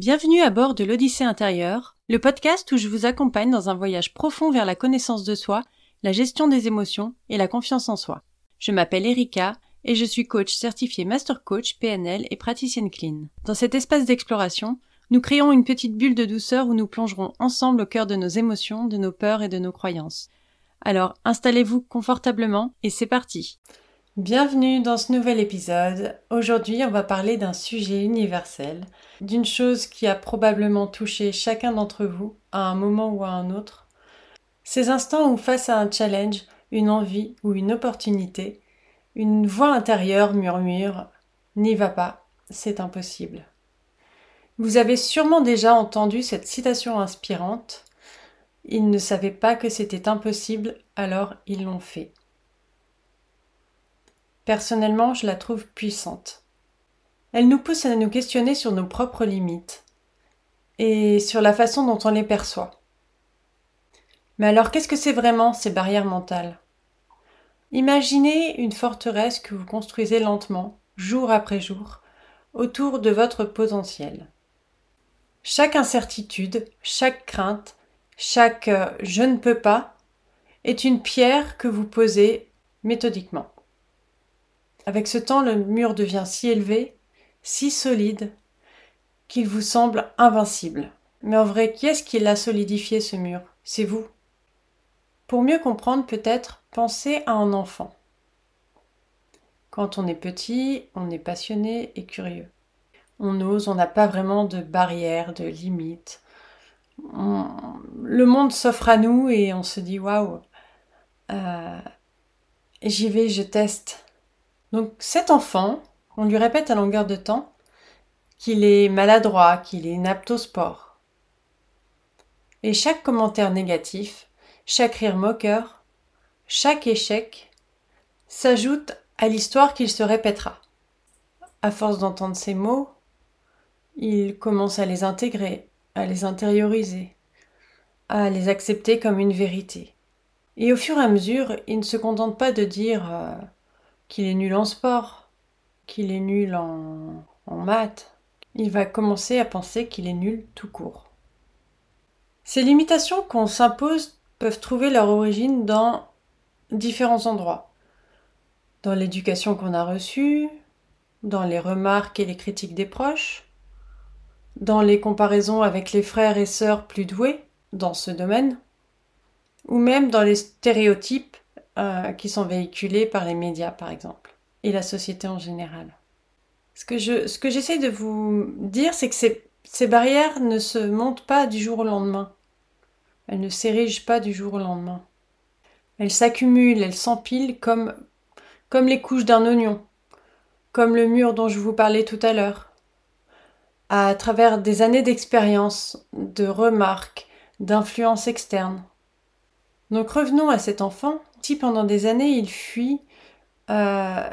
Bienvenue à bord de l'Odyssée intérieure, le podcast où je vous accompagne dans un voyage profond vers la connaissance de soi, la gestion des émotions et la confiance en soi. Je m'appelle Erika et je suis coach certifié Master Coach PNL et praticienne clean. Dans cet espace d'exploration, nous créons une petite bulle de douceur où nous plongerons ensemble au cœur de nos émotions, de nos peurs et de nos croyances. Alors installez-vous confortablement et c'est parti. Bienvenue dans ce nouvel épisode. Aujourd'hui, on va parler d'un sujet universel, d'une chose qui a probablement touché chacun d'entre vous à un moment ou à un autre. Ces instants où face à un challenge, une envie ou une opportunité, une voix intérieure murmure ⁇ N'y va pas, c'est impossible ⁇ Vous avez sûrement déjà entendu cette citation inspirante ⁇ Ils ne savaient pas que c'était impossible, alors ils l'ont fait ⁇ Personnellement, je la trouve puissante. Elle nous pousse à nous questionner sur nos propres limites et sur la façon dont on les perçoit. Mais alors, qu'est-ce que c'est vraiment ces barrières mentales? Imaginez une forteresse que vous construisez lentement, jour après jour, autour de votre potentiel. Chaque incertitude, chaque crainte, chaque euh, je ne peux pas est une pierre que vous posez méthodiquement. Avec ce temps, le mur devient si élevé, si solide, qu'il vous semble invincible. Mais en vrai, qui est-ce qui l'a solidifié ce mur? C'est vous. Pour mieux comprendre, peut-être, pensez à un enfant. Quand on est petit, on est passionné et curieux. On ose, on n'a pas vraiment de barrières, de limites. Le monde s'offre à nous et on se dit waouh, euh, j'y vais, je teste. Donc cet enfant, on lui répète à longueur de temps qu'il est maladroit, qu'il est inapte au sport. Et chaque commentaire négatif, chaque rire moqueur, chaque échec s'ajoute à l'histoire qu'il se répétera. À force d'entendre ces mots, il commence à les intégrer, à les intérioriser, à les accepter comme une vérité. Et au fur et à mesure, il ne se contente pas de dire euh, qu'il est nul en sport, qu'il est nul en, maths. Il va commencer à penser qu'il est nul tout court. Ces limitations qu'on s'impose peuvent trouver leur origine dans différents endroits. Dans l'éducation qu'on a reçue, dans les remarques et les critiques des proches, dans les comparaisons avec les frères et sœurs plus doués dans ce domaine, ou même dans les stéréotypes euh, qui sont véhiculés par les médias, par exemple, et la société en général. Ce que, je, j'essaie de vous dire, c'est que ces, ces barrières ne se montent pas du jour au lendemain. Elles ne s'érigent pas du jour au lendemain. Elles s'accumulent, elles s'empilent comme, comme les couches d'un oignon, comme le mur dont je vous parlais tout à l'heure. À travers des années d'expérience, de remarques, d'influences externes. Donc revenons à cet enfant si pendant des années il fuit euh,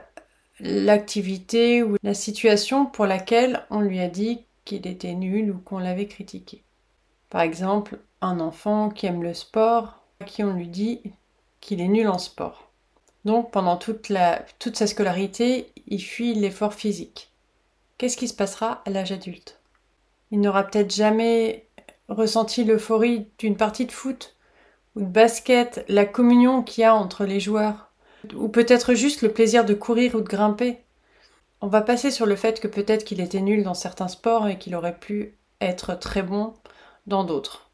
l'activité ou la situation pour laquelle on lui a dit qu'il était nul ou qu'on l'avait critiqué. Par exemple, un enfant qui aime le sport, à qui on lui dit qu'il est nul en sport. Donc pendant toute, sa scolarité, il fuit l'effort physique. Qu'est-ce qui se passera à l'âge adulte? Il n'aura peut-être jamais ressenti l'euphorie d'une partie de foot ou de basket, la communion qu'il y a entre les joueurs, ou peut-être juste le plaisir de courir ou de grimper. On va passer sur le fait que peut-être qu'il était nul dans certains sports et qu'il aurait pu être très bon dans d'autres.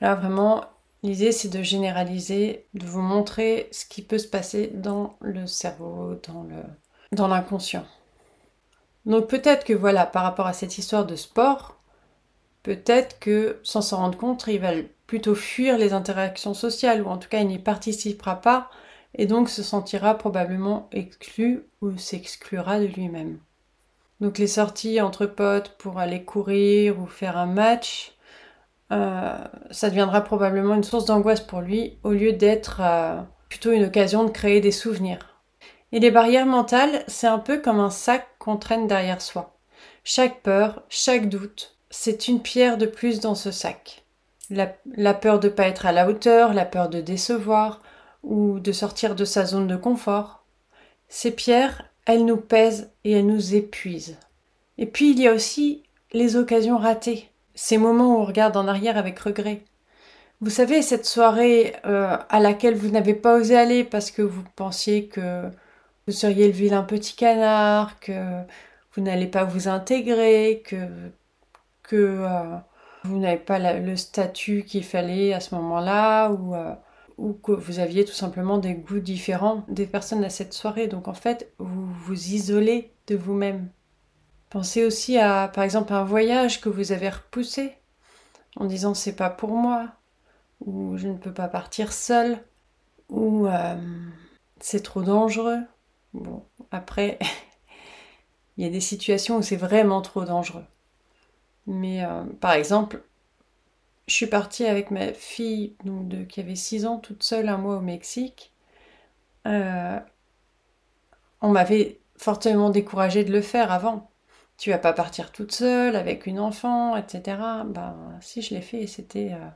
Là vraiment, l'idée c'est de généraliser, de vous montrer ce qui peut se passer dans le cerveau, dans le dans l'inconscient. Donc peut-être que voilà, par rapport à cette histoire de sport, peut-être que sans s'en rendre compte, il va plutôt fuir les interactions sociales, ou en tout cas il n'y participera pas, et donc se sentira probablement exclu ou s'exclura de lui-même. Donc les sorties entre potes pour aller courir ou faire un match, euh, ça deviendra probablement une source d'angoisse pour lui, au lieu d'être euh, plutôt une occasion de créer des souvenirs. Et les barrières mentales, c'est un peu comme un sac qu'on traîne derrière soi. Chaque peur, chaque doute, c'est une pierre de plus dans ce sac la, peur de ne pas être à la hauteur, la peur de décevoir ou de sortir de sa zone de confort. Ces pierres, elles nous pèsent et elles nous épuisent. Et puis il y a aussi les occasions ratées, ces moments où on regarde en arrière avec regret. Vous savez, cette soirée euh, à laquelle vous n'avez pas osé aller parce que vous pensiez que vous seriez le vilain petit canard, que vous n'allez pas vous intégrer, que, euh, vous n'avez pas le statut qu'il fallait à ce moment-là, ou, euh, ou que vous aviez tout simplement des goûts différents des personnes à cette soirée. Donc en fait, vous vous isolez de vous-même. Pensez aussi à, par exemple, un voyage que vous avez repoussé en disant c'est pas pour moi, ou je ne peux pas partir seul, ou euh, c'est trop dangereux. Bon, après, il y a des situations où c'est vraiment trop dangereux. Mais euh, par exemple, je suis partie avec ma fille qui avait 6 ans toute seule un mois au Mexique. Euh, on m'avait fortement découragée de le faire avant. Tu vas pas partir toute seule avec une enfant, etc. Ben si je l'ai fait, c'était euh,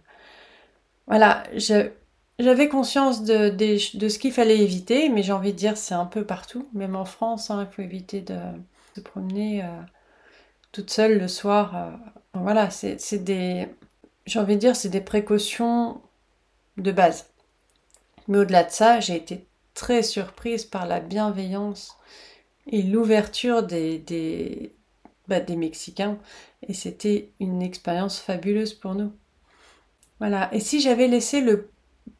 voilà, j'avais conscience de, ce qu'il fallait éviter, mais j'ai envie de dire c'est un peu partout, même en France, hein, il faut éviter de se promener toute seule le soir. voilà, c'est des j'ai envie dire, c'est des précautions de base. Mais au-delà de ça, j'ai été très surprise par la bienveillance et l'ouverture bah, des Mexicains. Et c'était une expérience fabuleuse pour nous. Voilà. Et si j'avais laissé le,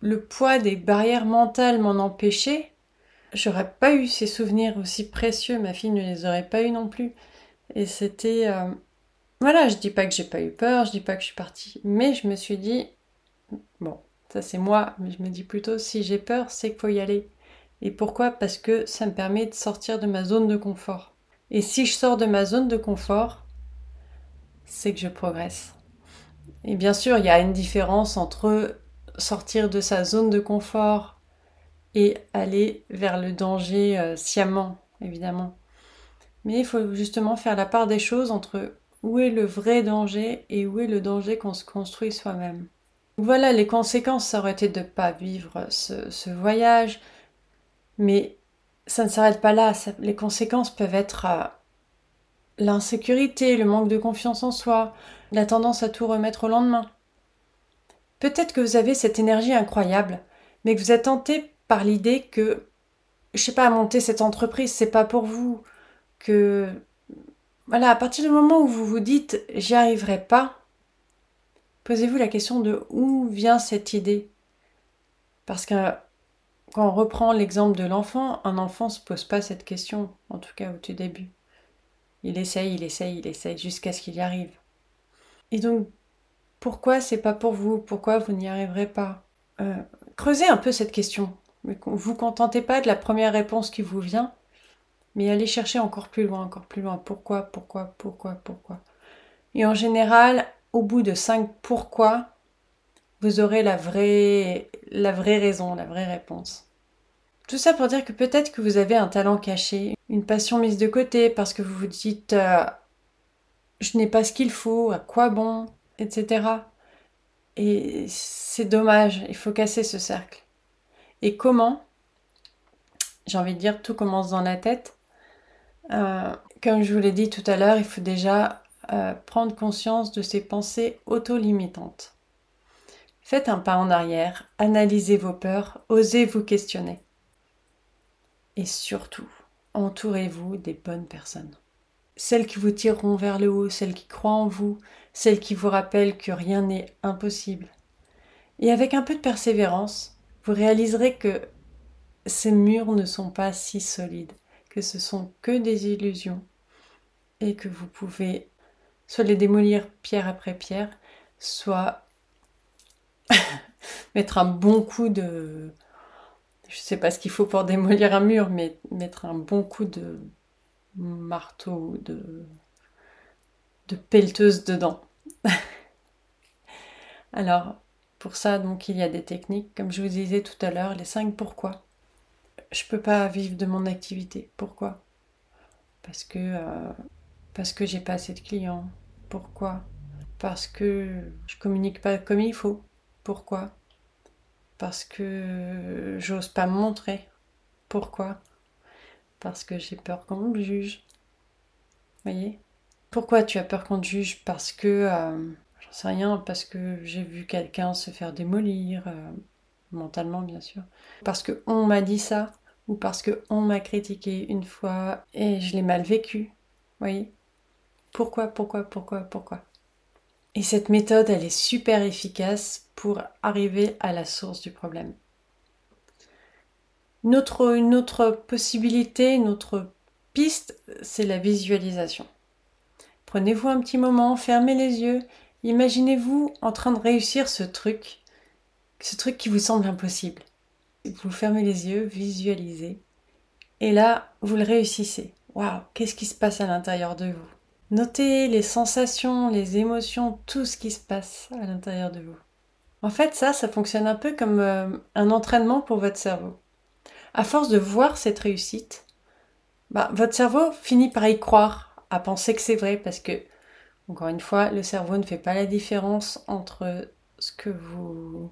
le poids des barrières mentales m'en empêcher, j'aurais pas eu ces souvenirs aussi précieux. Ma fille ne les aurait pas eu non plus. Et c'était. Euh, voilà, je dis pas que j'ai pas eu peur, je dis pas que je suis partie, mais je me suis dit, bon, ça c'est moi, mais je me dis plutôt, si j'ai peur, c'est qu'il faut y aller. Et pourquoi? Parce que ça me permet de sortir de ma zone de confort. Et si je sors de ma zone de confort, c'est que je progresse. Et bien sûr, il y a une différence entre sortir de sa zone de confort et aller vers le danger euh, sciemment, évidemment. Mais il faut justement faire la part des choses entre où est le vrai danger et où est le danger qu'on se construit soi-même. Voilà, les conséquences, ça aurait été de ne pas vivre ce, voyage, mais ça ne s'arrête pas là. les conséquences peuvent être euh, l'insécurité, le manque de confiance en soi, la tendance à tout remettre au lendemain. Peut-être que vous avez cette énergie incroyable, mais que vous êtes tenté par l'idée que, je sais pas, monter cette entreprise, c'est pas pour vous, que voilà, à partir du moment où vous vous dites j'y arriverai pas, posez-vous la question de où vient cette idée. Parce que quand on reprend l'exemple de l'enfant, un enfant ne se pose pas cette question, en tout cas au tout début. Il essaye, il essaye, il essaye jusqu'à ce qu'il y arrive. Et donc, pourquoi c'est pas pour vous? Pourquoi vous n'y arriverez pas? Euh, Creusez un peu cette question. Vous contentez pas de la première réponse qui vous vient, mais allez chercher encore plus loin, encore plus loin. Pourquoi, pourquoi, pourquoi, pourquoi? Et en général, au bout de cinq pourquoi, vous aurez la vraie, la vraie raison, la vraie réponse. Tout ça pour dire que peut-être que vous avez un talent caché, une passion mise de côté parce que vous vous dites euh, je n'ai pas ce qu'il faut, à quoi bon, etc. Et c'est dommage, il faut casser ce cercle. Et comment? J'ai envie de dire, tout commence dans la tête. Euh, comme je vous l'ai dit tout à l'heure, il faut déjà euh, prendre conscience de ces pensées auto-limitantes. Faites un pas en arrière, analysez vos peurs, osez vous questionner. Et surtout, entourez-vous des bonnes personnes. Celles qui vous tireront vers le haut, celles qui croient en vous, celles qui vous rappellent que rien n'est impossible. Et avec un peu de persévérance, vous réaliserez que ces murs ne sont pas si solides ce sont que des illusions et que vous pouvez soit les démolir pierre après pierre, soit mettre un bon coup de... Je sais pas ce qu'il faut pour démolir un mur, mais mettre un bon coup de marteau, de, de pelleteuse dedans. Alors, pour ça, donc, il y a des techniques, comme je vous disais tout à l'heure, les cinq pourquoi je peux pas vivre de mon activité. Pourquoi? Parce que euh, parce que j'ai pas assez de clients. Pourquoi? Parce que je communique pas comme il faut. Pourquoi? Parce que j'ose pas me montrer. Pourquoi? Parce que j'ai peur qu'on me juge. Voyez? Pourquoi tu as peur qu'on te juge? Parce que euh, sais rien, parce que j'ai vu quelqu'un se faire démolir, euh, mentalement bien sûr. Parce que on m'a dit ça, ou parce que on m'a critiqué une fois et je l'ai mal vécu. Voyez Pourquoi, pourquoi, pourquoi, pourquoi? Et cette méthode, elle est super efficace pour arriver à la source du problème. Une autre, une autre possibilité, une autre piste, c'est la visualisation. Prenez-vous un petit moment, fermez les yeux, imaginez-vous en train de réussir ce truc, ce truc qui vous semble impossible. Vous fermez les yeux, visualisez, et là, vous le réussissez. Waouh, qu'est-ce qui se passe à l'intérieur de vous? Notez les sensations, les émotions, tout ce qui se passe à l'intérieur de vous. En fait, ça, ça fonctionne un peu comme euh, un entraînement pour votre cerveau. À force de voir cette réussite, bah, votre cerveau finit par y croire, à penser que c'est vrai, parce que, encore une fois, le cerveau ne fait pas la différence entre ce que vous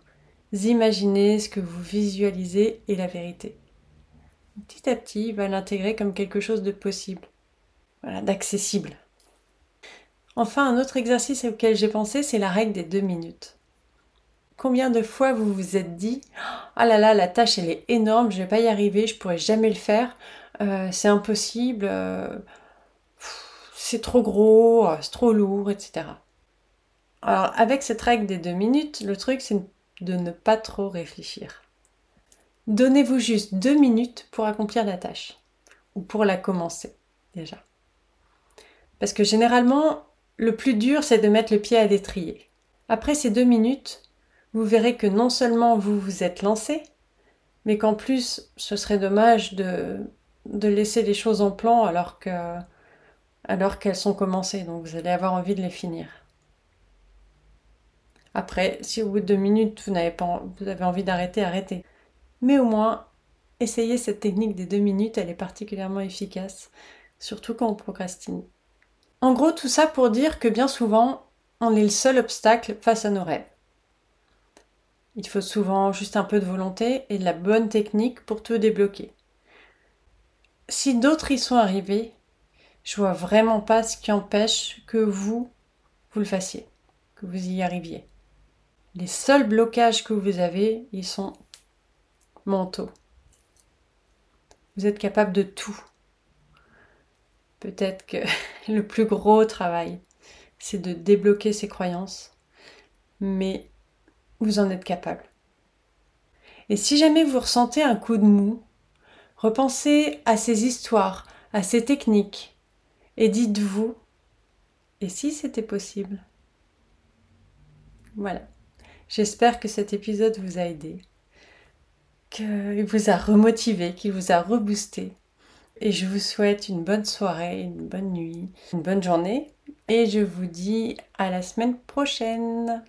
imaginez, ce que vous visualisez et la vérité. Petit à petit, il va l'intégrer comme quelque chose de possible, voilà, d'accessible. Enfin, un autre exercice auquel j'ai pensé, c'est la règle des deux minutes. Combien de fois vous vous êtes dit Ah là là, la tâche elle est énorme, je vais pas y arriver, je pourrai jamais le faire, euh, c'est impossible, euh, c'est trop gros, c'est trop lourd, etc. Alors, avec cette règle des deux minutes, le truc c'est de ne pas trop réfléchir. Donnez-vous juste deux minutes pour accomplir la tâche, ou pour la commencer, déjà. Parce que généralement, le plus dur, c'est de mettre le pied à l'étrier. Après ces deux minutes, vous verrez que non seulement vous vous êtes lancé, mais qu'en plus, ce serait dommage de, de laisser les choses en plan alors alors qu'elles sont commencées, donc vous allez avoir envie de les finir. Après, si au bout de deux minutes vous pas vous avez envie d'arrêter, arrêtez. Mais au moins, essayez cette technique des deux minutes, elle est particulièrement efficace, surtout quand on procrastine. En gros, tout ça pour dire que bien souvent, on est le seul obstacle face à nos rêves. Il faut souvent juste un peu de volonté et de la bonne technique pour tout débloquer. Si d'autres y sont arrivés, je vois vraiment pas ce qui empêche que vous, vous le fassiez, que vous y arriviez. Les seuls blocages que vous avez, ils sont mentaux. Vous êtes capable de tout. Peut-être que le plus gros travail, c'est de débloquer ces croyances, mais vous en êtes capable. Et si jamais vous ressentez un coup de mou, repensez à ces histoires, à ces techniques, et dites-vous, et si c'était possible? Voilà. J'espère que cet épisode vous a aidé, qu'il vous a remotivé, qu'il vous a reboosté. Et je vous souhaite une bonne soirée, une bonne nuit, une bonne journée. Et je vous dis à la semaine prochaine.